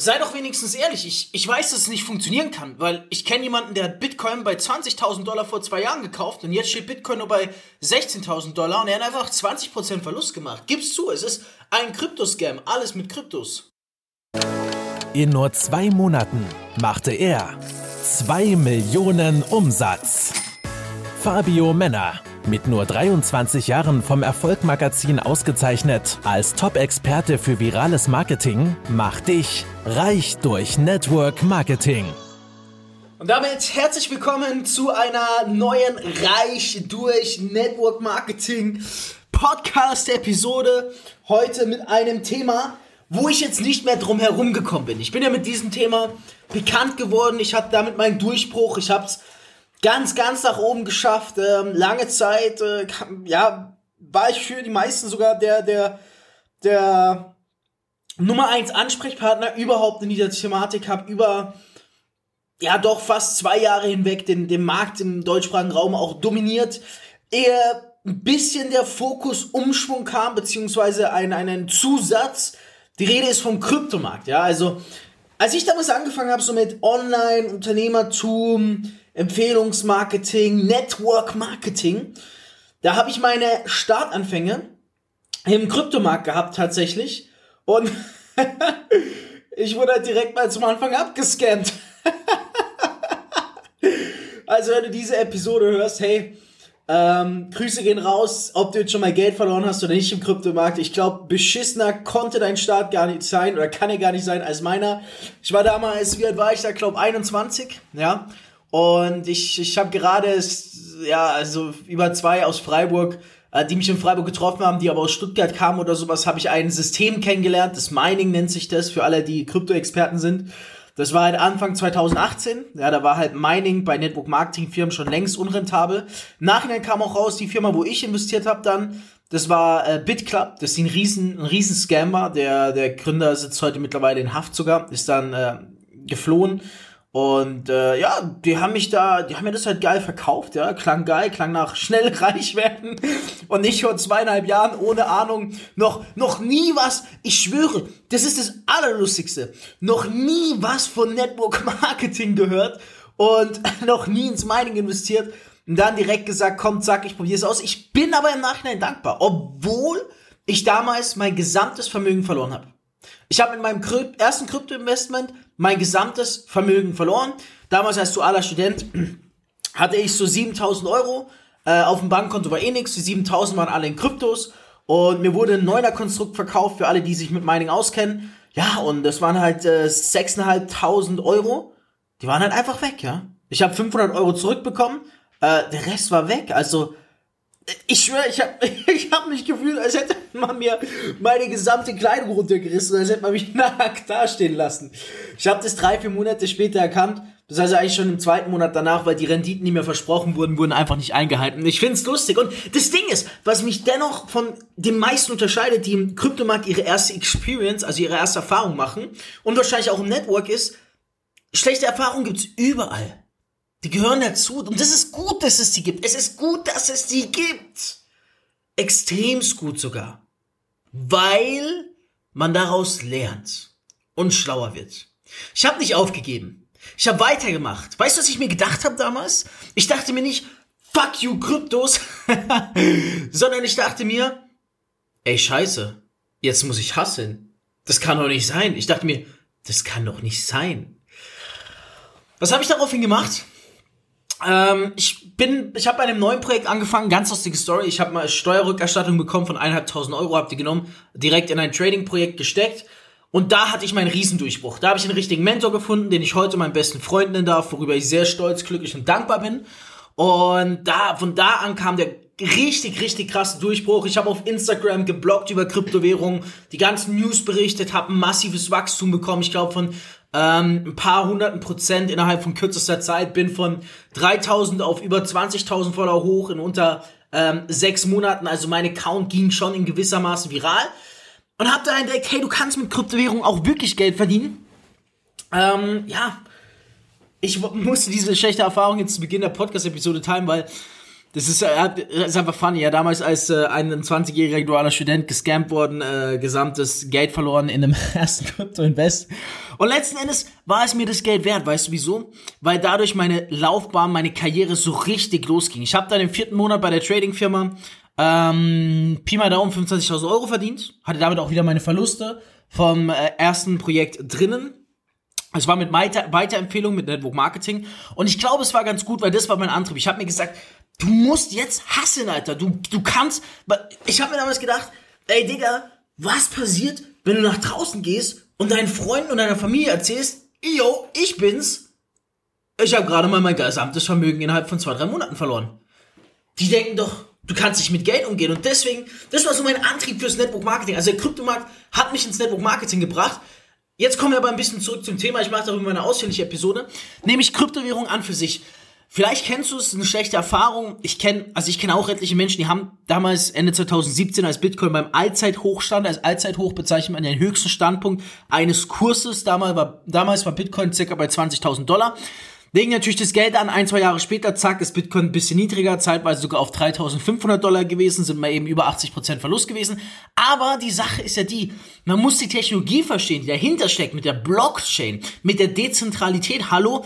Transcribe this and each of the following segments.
sei doch wenigstens ehrlich. Ich, ich weiß, dass es nicht funktionieren kann, weil ich kenne jemanden, der hat Bitcoin bei 20.000 Dollar vor zwei Jahren gekauft und jetzt steht Bitcoin nur bei 16.000 Dollar und er hat einfach 20% Verlust gemacht. Gib's zu, es ist ein Kryptoscam, alles mit Kryptos. In nur zwei Monaten machte er 2 Millionen Umsatz. Fabio Männer mit nur 23 Jahren vom Erfolgmagazin ausgezeichnet als Top-Experte für virales Marketing, macht dich reich durch Network Marketing. Und damit herzlich willkommen zu einer neuen Reich durch Network Marketing Podcast Episode. Heute mit einem Thema, wo ich jetzt nicht mehr drum herum gekommen bin. Ich bin ja mit diesem Thema bekannt geworden. Ich hatte damit meinen Durchbruch. Ich habe es ganz, ganz nach oben geschafft. Ähm, lange Zeit, äh, ja, war ich für die meisten sogar der, der, der Nummer eins Ansprechpartner überhaupt in dieser Thematik, habe über ja doch fast zwei Jahre hinweg den, den Markt im deutschsprachigen Raum auch dominiert. Eher ein bisschen der Fokus Umschwung kam, beziehungsweise ein, einen Zusatz. Die Rede ist vom Kryptomarkt, ja, also als ich damals angefangen habe, so mit Online-Unternehmertum, Empfehlungsmarketing, Network Marketing. Da habe ich meine Startanfänge im Kryptomarkt gehabt tatsächlich. Und ich wurde halt direkt mal zum Anfang abgescannt. also wenn du diese Episode hörst, hey, ähm, Grüße gehen raus, ob du jetzt schon mal Geld verloren hast oder nicht im Kryptomarkt. Ich glaube, beschissener konnte dein Start gar nicht sein oder kann er gar nicht sein als meiner. Ich war damals, wie alt war ich da? glaube 21, ja. Und ich, ich habe gerade, ja, also über zwei aus Freiburg, äh, die mich in Freiburg getroffen haben, die aber aus Stuttgart kamen oder sowas, habe ich ein System kennengelernt. Das Mining nennt sich das, für alle, die Krypto-Experten sind. Das war halt Anfang 2018. Ja, da war halt Mining bei Network Marketing Firmen schon längst unrentabel. Im Nachhinein kam auch raus, die Firma, wo ich investiert habe dann, das war äh, BitClub. Das ist ein riesen, ein riesen Scammer. Der, der Gründer sitzt heute mittlerweile in Haft sogar, ist dann äh, geflohen und äh, ja, die haben mich da, die haben mir das halt geil verkauft, ja, klang geil, klang nach schnell reich werden und nicht vor zweieinhalb Jahren ohne Ahnung, noch, noch nie was, ich schwöre, das ist das Allerlustigste, noch nie was von Network Marketing gehört und noch nie ins Mining investiert und dann direkt gesagt, komm, zack, ich probiere es aus. Ich bin aber im Nachhinein dankbar, obwohl ich damals mein gesamtes Vermögen verloren habe. Ich habe mit meinem ersten Krypto-Investment mein gesamtes Vermögen verloren. Damals als dualer Student hatte ich so 7000 Euro. Äh, auf dem Bankkonto war eh nichts. Die 7000 waren alle in Kryptos. Und mir wurde ein neuner Konstrukt verkauft für alle, die sich mit Mining auskennen. Ja, und das waren halt äh, 6.500 Euro. Die waren halt einfach weg, ja. Ich habe 500 Euro zurückbekommen. Äh, der Rest war weg. Also ich schwöre, ich habe ich hab mich gefühlt, als hätte man mir meine gesamte Kleidung runtergerissen, als hätte man mich nackt dastehen lassen. Ich habe das drei, vier Monate später erkannt. Das heißt eigentlich schon im zweiten Monat danach, weil die Renditen, die mir versprochen wurden, wurden einfach nicht eingehalten. Ich find's lustig. Und das Ding ist, was mich dennoch von den meisten unterscheidet, die im Kryptomarkt ihre erste Experience, also ihre erste Erfahrung machen und wahrscheinlich auch im Network ist, schlechte Erfahrungen gibt's überall. Die gehören dazu. Und das ist gut, dass es die gibt. Es ist gut, dass es die gibt. Extremst gut sogar. Weil man daraus lernt und schlauer wird. Ich habe nicht aufgegeben. Ich habe weitergemacht. Weißt du, was ich mir gedacht habe damals? Ich dachte mir nicht, fuck you Kryptos, sondern ich dachte mir, ey scheiße, jetzt muss ich hasseln. Das kann doch nicht sein. Ich dachte mir, das kann doch nicht sein. Was habe ich daraufhin gemacht? Ähm, ich bin, ich habe bei einem neuen Projekt angefangen, ganz lustige Story. Ich habe mal Steuerrückerstattung bekommen von 1.500 Euro, habe die genommen, direkt in ein Trading-Projekt gesteckt. Und da hatte ich meinen Riesendurchbruch. Da habe ich einen richtigen Mentor gefunden, den ich heute meinen besten Freund nennen darf, worüber ich sehr stolz, glücklich und dankbar bin. Und da, von da an kam der richtig, richtig krasse Durchbruch. Ich habe auf Instagram gebloggt über Kryptowährungen, die ganzen News berichtet, habe ein massives Wachstum bekommen. Ich glaube von ähm, ein paar hunderten Prozent innerhalb von kürzester Zeit, bin von 3000 auf über 20.000 Follower hoch in unter ähm, sechs Monaten. Also mein Account ging schon in gewissermaßen viral und hab da entdeckt, hey, du kannst mit Kryptowährungen auch wirklich Geld verdienen. Ähm, ja, ich musste diese schlechte Erfahrung jetzt zu Beginn der Podcast-Episode teilen, weil das ist, äh, ist einfach funny. Ja, damals als äh, ein 20-jähriger dualer Student gescampt worden, äh, gesamtes Geld verloren in einem ersten Crypto-Invest. Und letzten Endes war es mir das Geld wert, weißt du wieso? Weil dadurch meine Laufbahn, meine Karriere so richtig losging. Ich habe dann im vierten Monat bei der Trading-Firma ähm, Pi mal Daumen 25.000 Euro verdient, hatte damit auch wieder meine Verluste vom äh, ersten Projekt drinnen. Es war mit Weiter Weiterempfehlung, mit Network Marketing. Und ich glaube, es war ganz gut, weil das war mein Antrieb. Ich habe mir gesagt, du musst jetzt hassen, Alter. Du, du kannst. Ich habe mir damals gedacht, ey Digga, was passiert, wenn du nach draußen gehst und deinen Freunden und deiner Familie erzählst, yo, ich bin's. Ich habe gerade mal mein gesamtes Vermögen innerhalb von zwei, drei Monaten verloren. Die denken doch, du kannst nicht mit Geld umgehen. Und deswegen, das war so mein Antrieb fürs Network Marketing. Also der Kryptomarkt hat mich ins Network Marketing gebracht. Jetzt kommen wir aber ein bisschen zurück zum Thema. Ich mache darüber eine ausführliche Episode. Nämlich Kryptowährung an für sich. Vielleicht kennst du es, eine schlechte Erfahrung. Ich kenne, also ich kenne auch etliche Menschen, die haben damals Ende 2017 als Bitcoin beim Allzeithochstand, als Allzeithoch bezeichnet man den höchsten Standpunkt eines Kurses. Damals war, damals war Bitcoin circa bei 20.000 Dollar. Legen natürlich das Geld an, ein, zwei Jahre später, zack, ist Bitcoin ein bisschen niedriger, zeitweise sogar auf 3500 Dollar gewesen, sind mal eben über 80% Verlust gewesen. Aber die Sache ist ja die, man muss die Technologie verstehen, die dahinter steckt, mit der Blockchain, mit der Dezentralität. Hallo,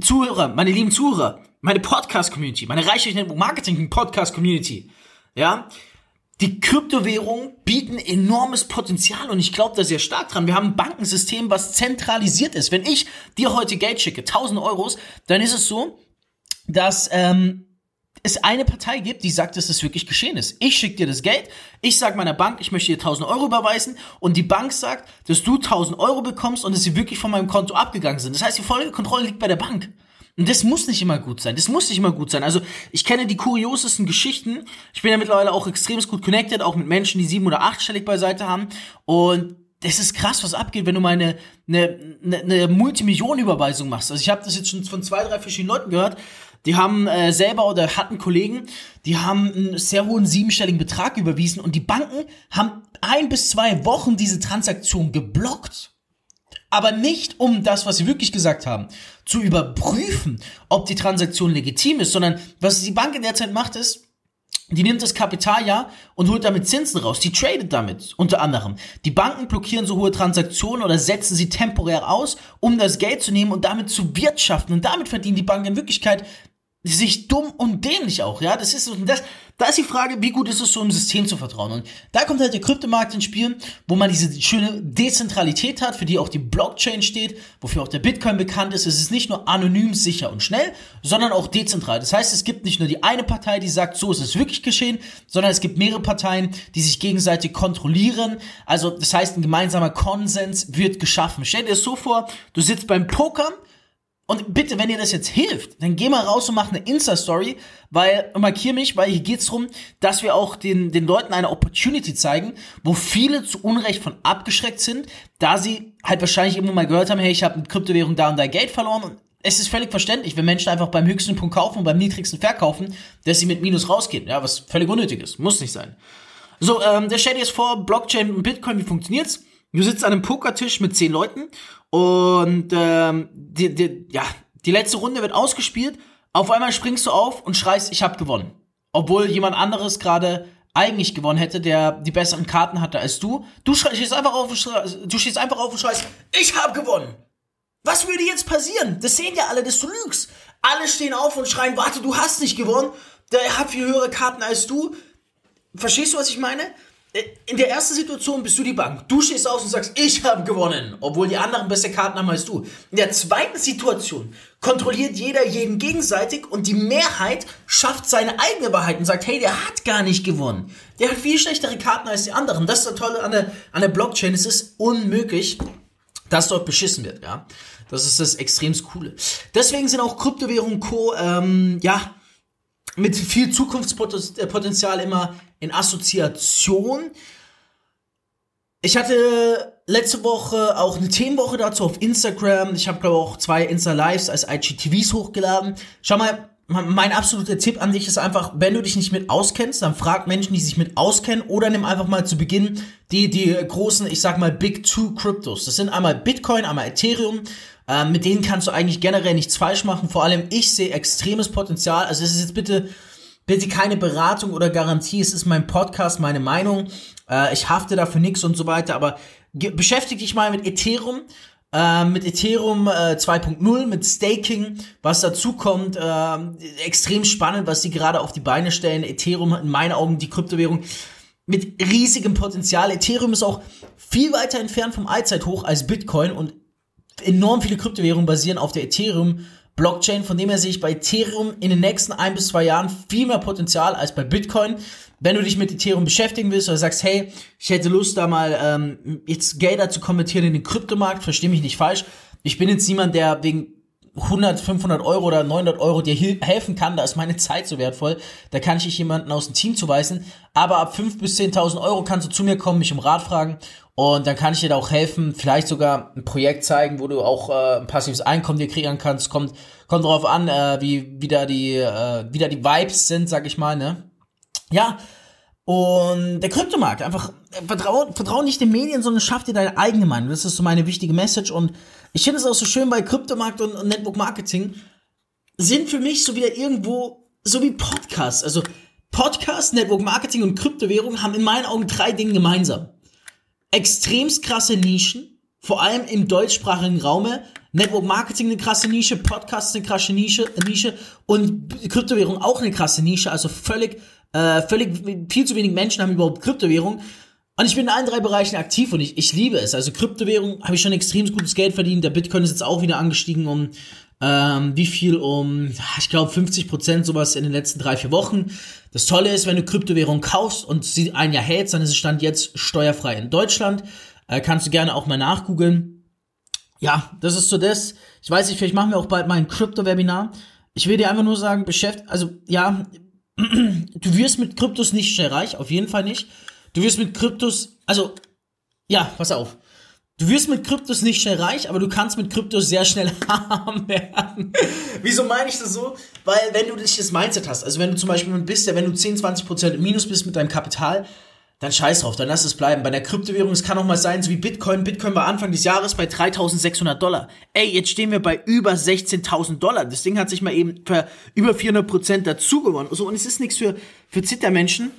Zuhörer, meine lieben Zuhörer, meine Podcast-Community, meine Reichweite Marketing-Podcast-Community, ja, die Kryptowährungen bieten enormes Potenzial und ich glaube da sehr stark dran. Wir haben ein Bankensystem, was zentralisiert ist. Wenn ich dir heute Geld schicke, 1000 Euros, dann ist es so, dass ähm, es eine Partei gibt, die sagt, dass das wirklich geschehen ist. Ich schicke dir das Geld, ich sage meiner Bank, ich möchte dir 1000 Euro überweisen und die Bank sagt, dass du 1000 Euro bekommst und dass sie wirklich von meinem Konto abgegangen sind. Das heißt, die volle Kontrolle liegt bei der Bank. Und das muss nicht immer gut sein. Das muss nicht immer gut sein. Also ich kenne die kuriosesten Geschichten. Ich bin ja mittlerweile auch extrem gut connected, auch mit Menschen, die sieben- oder achtstellig beiseite haben. Und das ist krass, was abgeht, wenn du mal eine, eine, eine Multimillionenüberweisung machst. Also ich habe das jetzt schon von zwei, drei verschiedenen Leuten gehört. Die haben äh, selber oder hatten Kollegen, die haben einen sehr hohen siebenstelligen Betrag überwiesen und die Banken haben ein bis zwei Wochen diese Transaktion geblockt aber nicht um das, was sie wirklich gesagt haben, zu überprüfen, ob die Transaktion legitim ist, sondern was die Bank in der Zeit macht, ist, die nimmt das Kapital ja und holt damit Zinsen raus. Die tradet damit, unter anderem. Die Banken blockieren so hohe Transaktionen oder setzen sie temporär aus, um das Geld zu nehmen und damit zu wirtschaften. Und damit verdienen die Banken in Wirklichkeit sich dumm und dämlich auch, ja. Das ist das, da ist die Frage, wie gut ist es so im System zu vertrauen. Und da kommt halt der Kryptomarkt ins Spiel, wo man diese schöne Dezentralität hat, für die auch die Blockchain steht, wofür auch der Bitcoin bekannt ist. Es ist nicht nur anonym, sicher und schnell, sondern auch dezentral. Das heißt, es gibt nicht nur die eine Partei, die sagt, so ist es wirklich geschehen, sondern es gibt mehrere Parteien, die sich gegenseitig kontrollieren. Also, das heißt, ein gemeinsamer Konsens wird geschaffen. Stell dir das so vor, du sitzt beim Pokern und bitte, wenn dir das jetzt hilft, dann geh mal raus und mach eine Insta-Story, weil, markier mich, weil hier geht's drum, dass wir auch den, den Leuten eine Opportunity zeigen, wo viele zu Unrecht von abgeschreckt sind, da sie halt wahrscheinlich irgendwo mal gehört haben, hey, ich habe mit Kryptowährung da und da Geld verloren und es ist völlig verständlich, wenn Menschen einfach beim höchsten Punkt kaufen und beim niedrigsten verkaufen, dass sie mit Minus rausgehen, ja, was völlig unnötig ist, muss nicht sein. So, ähm, der stellt jetzt vor, Blockchain und Bitcoin, wie funktioniert's? Du sitzt an einem Pokertisch mit zehn Leuten und ähm, die, die, ja, die letzte Runde wird ausgespielt. Auf einmal springst du auf und schreist, ich habe gewonnen. Obwohl jemand anderes gerade eigentlich gewonnen hätte, der die besseren Karten hatte als du. Du stehst einfach auf du stehst einfach auf und schreist, ich habe gewonnen. Was würde jetzt passieren? Das sehen ja alle, dass du lügst. Alle stehen auf und schreien, warte, du hast nicht gewonnen. Der hat viel höhere Karten als du. Verstehst du, was ich meine? Äh, in der ersten Situation bist du die Bank. Du stehst aus und sagst, ich habe gewonnen, obwohl die anderen bessere Karten haben als du. In der zweiten Situation kontrolliert jeder jeden gegenseitig und die Mehrheit schafft seine eigene Wahrheit und sagt, hey, der hat gar nicht gewonnen. Der hat viel schlechtere Karten als die anderen. Das ist das Tolle an der, an der Blockchain. Es ist unmöglich, dass dort beschissen wird, ja. Das ist das extrem Coole. Deswegen sind auch Kryptowährungen Co., ähm, ja, mit viel Zukunftspotenzial immer in Assoziation. Ich hatte letzte Woche auch eine Themenwoche dazu auf Instagram. Ich habe glaube auch zwei Insta Lives als IGTVs hochgeladen. Schau mal, mein absoluter Tipp an dich ist einfach, wenn du dich nicht mit auskennst, dann frag Menschen, die sich mit auskennen oder nimm einfach mal zu Beginn die, die großen, ich sag mal, Big Two Cryptos. Das sind einmal Bitcoin, einmal Ethereum. Ähm, mit denen kannst du eigentlich generell nichts falsch machen. Vor allem ich sehe extremes Potenzial. Also es ist jetzt bitte, bitte keine Beratung oder Garantie. Es ist mein Podcast, meine Meinung. Äh, ich hafte dafür nichts und so weiter. Aber beschäftige dich mal mit Ethereum, äh, mit Ethereum äh, 2.0, mit Staking, was dazu kommt. Äh, extrem spannend, was sie gerade auf die Beine stellen. Ethereum in meinen Augen die Kryptowährung mit riesigem Potenzial. Ethereum ist auch viel weiter entfernt vom Allzeithoch als Bitcoin und enorm viele Kryptowährungen basieren auf der Ethereum Blockchain, von dem her sehe ich bei Ethereum in den nächsten ein bis zwei Jahren viel mehr Potenzial als bei Bitcoin. Wenn du dich mit Ethereum beschäftigen willst oder sagst, hey, ich hätte Lust, da mal ähm, jetzt Gelder zu konvertieren in den Kryptomarkt, verstehe mich nicht falsch. Ich bin jetzt niemand, der wegen 100, 500 Euro oder 900 Euro dir helfen kann, da ist meine Zeit so wertvoll, da kann ich dich jemanden aus dem Team zuweisen, aber ab 5.000 bis 10.000 Euro kannst du zu mir kommen, mich um Rat fragen. Und dann kann ich dir da auch helfen, vielleicht sogar ein Projekt zeigen, wo du auch äh, ein passives Einkommen dir kriegen kannst, kommt, kommt drauf an, äh, wie, wie, da die, äh, wie da die Vibes sind, sag ich mal, ne? Ja, und der Kryptomarkt, einfach vertrau, vertrau nicht den Medien, sondern schaff dir deine eigene Meinung. Das ist so meine wichtige Message. Und ich finde es auch so schön bei Kryptomarkt und, und Network Marketing, sind für mich so wieder irgendwo, so wie Podcasts. Also Podcast, Network Marketing und Kryptowährung haben in meinen Augen drei Dinge gemeinsam. Extremst krasse Nischen, vor allem im deutschsprachigen Raume. Network Marketing eine krasse Nische, Podcast eine krasse Nische, Nische und Kryptowährung auch eine krasse Nische. Also völlig äh, völlig viel zu wenig Menschen haben überhaupt Kryptowährung. Und ich bin in allen drei Bereichen aktiv und ich, ich liebe es. Also Kryptowährung habe ich schon extrem gutes Geld verdient. Der Bitcoin ist jetzt auch wieder angestiegen um ähm, wie viel um, ich glaube 50 Prozent sowas in den letzten drei, vier Wochen. Das Tolle ist, wenn du Kryptowährung kaufst und sie ein Jahr hältst, dann ist es Stand jetzt steuerfrei in Deutschland. Äh, kannst du gerne auch mal nachgoogeln. Ja, das ist so das. Ich weiß nicht, vielleicht machen wir auch bald mal ein Krypto-Webinar. Ich will dir einfach nur sagen, beschäftigt, also ja, du wirst mit Kryptos nicht schnell reich, auf jeden Fall nicht. Du wirst mit Kryptos, also, ja, pass auf. Du wirst mit Kryptos nicht schnell reich, aber du kannst mit Kryptos sehr schnell arm werden. Wieso meine ich das so? Weil wenn du dich das Mindset hast, also wenn du zum Beispiel bist, ja, wenn du 10, 20% im Minus bist mit deinem Kapital, dann scheiß drauf, dann lass es bleiben. Bei der Kryptowährung, es kann auch mal sein, so wie Bitcoin. Bitcoin war Anfang des Jahres bei 3600 Dollar. Ey, jetzt stehen wir bei über 16.000 Dollar. Das Ding hat sich mal eben für über 400 Prozent dazu gewonnen. So, und es ist nichts für, für Zittermenschen.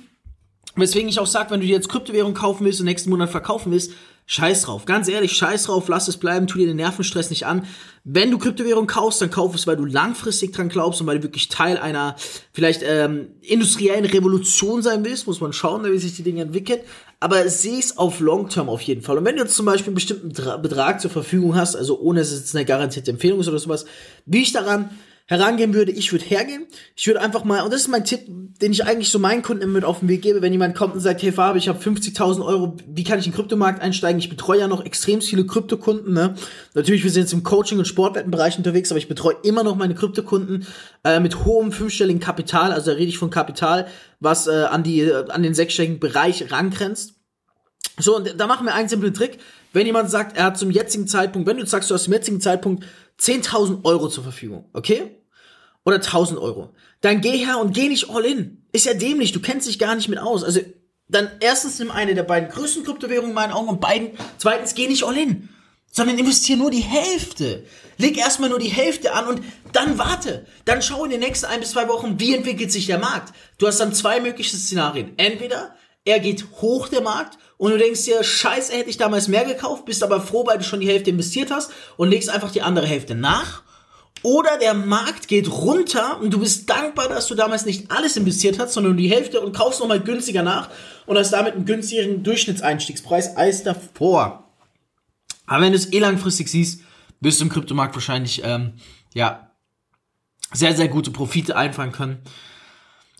Weswegen ich auch sage, wenn du dir jetzt Kryptowährung kaufen willst und nächsten Monat verkaufen willst, scheiß drauf. Ganz ehrlich, scheiß drauf, lass es bleiben, tu dir den Nervenstress nicht an. Wenn du Kryptowährung kaufst, dann kauf es, weil du langfristig dran glaubst und weil du wirklich Teil einer vielleicht ähm, industriellen Revolution sein willst. Muss man schauen, wie sich die Dinge entwickeln. Aber sieh es auf Long Term auf jeden Fall. Und wenn du jetzt zum Beispiel einen bestimmten Betrag zur Verfügung hast, also ohne dass es jetzt eine garantierte Empfehlung ist oder sowas, wie ich daran herangehen würde, ich würde hergehen. Ich würde einfach mal, und das ist mein Tipp, den ich eigentlich so meinen Kunden mit auf den Weg gebe, wenn jemand kommt und sagt, hey Fabi, ich habe 50.000 Euro, wie kann ich in den Kryptomarkt einsteigen? Ich betreue ja noch extrem viele Kryptokunden. Ne? Natürlich, wir sind jetzt im Coaching- und Sportwettenbereich unterwegs, aber ich betreue immer noch meine Kryptokunden äh, mit hohem fünfstelligen Kapital, also da rede ich von Kapital, was äh, an, die, äh, an den sechsstelligen Bereich rangrenzt. So, und da machen wir einen simplen Trick. Wenn jemand sagt, er hat zum jetzigen Zeitpunkt, wenn du sagst, du hast zum jetzigen Zeitpunkt 10.000 Euro zur Verfügung, okay? Oder 1.000 Euro. Dann geh her und geh nicht all in. Ist ja dämlich, du kennst dich gar nicht mit aus. Also, dann erstens nimm eine der beiden größten Kryptowährungen in meinen Augen und beiden, zweitens geh nicht all in. Sondern investier nur die Hälfte. Leg erstmal nur die Hälfte an und dann warte. Dann schau in den nächsten ein bis zwei Wochen, wie entwickelt sich der Markt. Du hast dann zwei mögliche Szenarien. Entweder er geht hoch, der Markt, und du denkst dir, scheiße, hätte ich damals mehr gekauft, bist aber froh, weil du schon die Hälfte investiert hast und legst einfach die andere Hälfte nach. Oder der Markt geht runter und du bist dankbar, dass du damals nicht alles investiert hast, sondern die Hälfte und kaufst nochmal günstiger nach und hast damit einen günstigeren Durchschnittseinstiegspreis als davor. Aber wenn du es eh langfristig siehst, wirst du im Kryptomarkt wahrscheinlich, ähm, ja, sehr, sehr gute Profite einfahren können.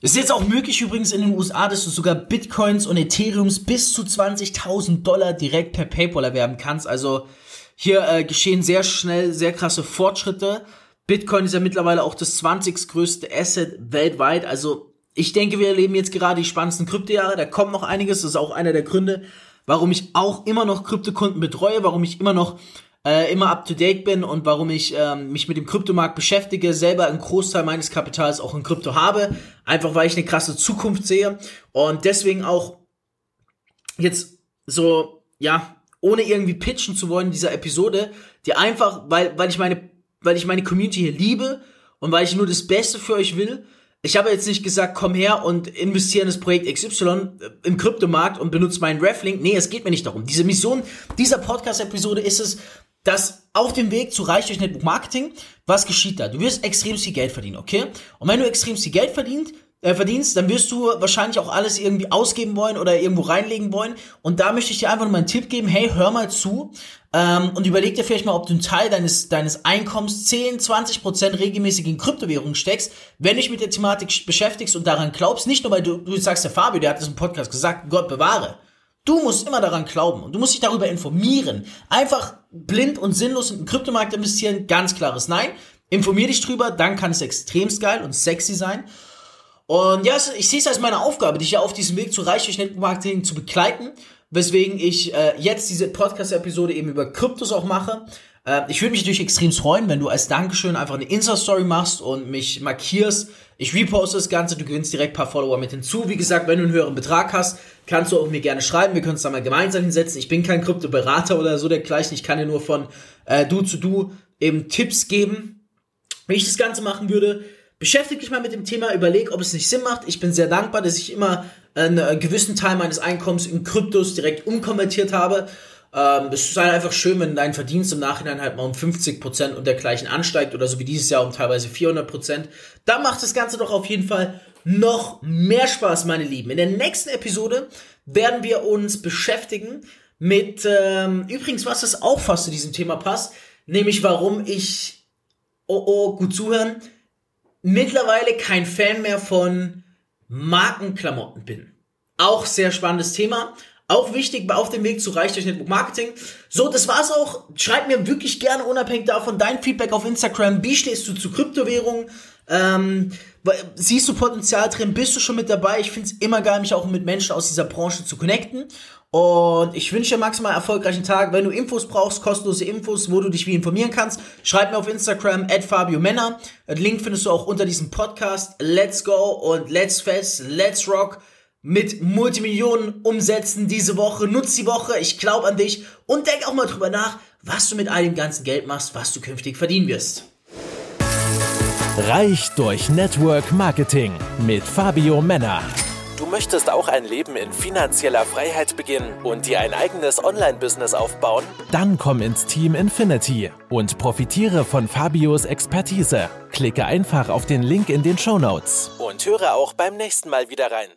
Es ist jetzt auch möglich übrigens in den USA, dass du sogar Bitcoins und Ethereums bis zu 20.000 Dollar direkt per PayPal erwerben kannst. Also hier äh, geschehen sehr schnell sehr krasse Fortschritte. Bitcoin ist ja mittlerweile auch das 20. größte Asset weltweit. Also ich denke, wir erleben jetzt gerade die spannendsten Kryptojahre. Da kommt noch einiges. Das ist auch einer der Gründe, warum ich auch immer noch Kryptokunden betreue, warum ich immer noch äh, immer up to date bin und warum ich ähm, mich mit dem Kryptomarkt beschäftige, selber einen Großteil meines Kapitals auch in Krypto habe, einfach weil ich eine krasse Zukunft sehe und deswegen auch jetzt so, ja, ohne irgendwie pitchen zu wollen in dieser Episode, die einfach, weil, weil ich meine, weil ich meine Community hier liebe und weil ich nur das Beste für euch will, ich habe jetzt nicht gesagt, komm her und investiere in das Projekt XY äh, im Kryptomarkt und benutze meinen Reflink. Nee, es geht mir nicht darum. Diese Mission dieser Podcast-Episode ist es, dass auf dem Weg zu Reich durch Network Marketing, was geschieht da? Du wirst extrem viel Geld verdienen, okay? Und wenn du extrem viel Geld verdient, äh, verdienst, dann wirst du wahrscheinlich auch alles irgendwie ausgeben wollen oder irgendwo reinlegen wollen. Und da möchte ich dir einfach nur mal einen Tipp geben, hey, hör mal zu ähm, und überleg dir vielleicht mal, ob du einen Teil deines, deines Einkommens 10, 20 Prozent regelmäßig in Kryptowährungen steckst, wenn du dich mit der Thematik beschäftigst und daran glaubst, nicht nur, weil du, du sagst, der Fabio, der hat das im Podcast gesagt, Gott bewahre. Du musst immer daran glauben und du musst dich darüber informieren. Einfach blind und sinnlos in den Kryptomarkt investieren, ganz klares Nein. Informier dich drüber, dann kann es extremst geil und sexy sein. Und ja, ich sehe es als meine Aufgabe, dich ja auf diesem Weg zu Reich durch Network Marketing zu begleiten, weswegen ich äh, jetzt diese Podcast-Episode eben über Kryptos auch mache. Äh, ich würde mich natürlich extrem freuen, wenn du als Dankeschön einfach eine Insta-Story machst und mich markierst. Ich reposte das Ganze, du gewinnst direkt ein paar Follower mit hinzu. Wie gesagt, wenn du einen höheren Betrag hast, kannst du auch mir gerne schreiben. Wir können uns da mal gemeinsam hinsetzen. Ich bin kein Kryptoberater oder so dergleichen. Ich kann dir nur von äh, du zu du eben Tipps geben, wie ich das Ganze machen würde. Beschäftige dich mal mit dem Thema, überleg, ob es nicht Sinn macht. Ich bin sehr dankbar, dass ich immer einen gewissen Teil meines Einkommens in Kryptos direkt umkonvertiert habe. Ähm, es ist halt einfach schön, wenn dein Verdienst im Nachhinein halt mal um 50% und dergleichen ansteigt oder so wie dieses Jahr um teilweise 400%. Dann macht das Ganze doch auf jeden Fall noch mehr Spaß, meine Lieben. In der nächsten Episode werden wir uns beschäftigen mit, ähm, übrigens, was das auch fast zu diesem Thema passt, nämlich warum ich, oh oh, gut zuhören, mittlerweile kein Fan mehr von Markenklamotten bin. Auch sehr spannendes Thema. Auch wichtig auf dem Weg zu Reich durch Network Marketing. So, das war's auch. Schreib mir wirklich gerne unabhängig davon dein Feedback auf Instagram. Wie stehst du zu Kryptowährungen? Ähm, siehst du Potenzial drin? Bist du schon mit dabei? Ich find's immer geil, mich auch mit Menschen aus dieser Branche zu connecten. Und ich wünsche dir maximal erfolgreichen Tag. Wenn du Infos brauchst, kostenlose Infos, wo du dich wie informieren kannst, schreib mir auf Instagram at Fabio Männer. Link findest du auch unter diesem Podcast. Let's go und let's fest, let's rock mit Multimillionen Umsätzen diese Woche. Nutz die Woche, ich glaube an dich und denk auch mal drüber nach, was du mit all dem ganzen Geld machst, was du künftig verdienen wirst. Reich durch Network Marketing mit Fabio Männer. Du möchtest auch ein Leben in finanzieller Freiheit beginnen und dir ein eigenes Online-Business aufbauen? Dann komm ins Team Infinity und profitiere von Fabios Expertise. Klicke einfach auf den Link in den Show Notes und höre auch beim nächsten Mal wieder rein.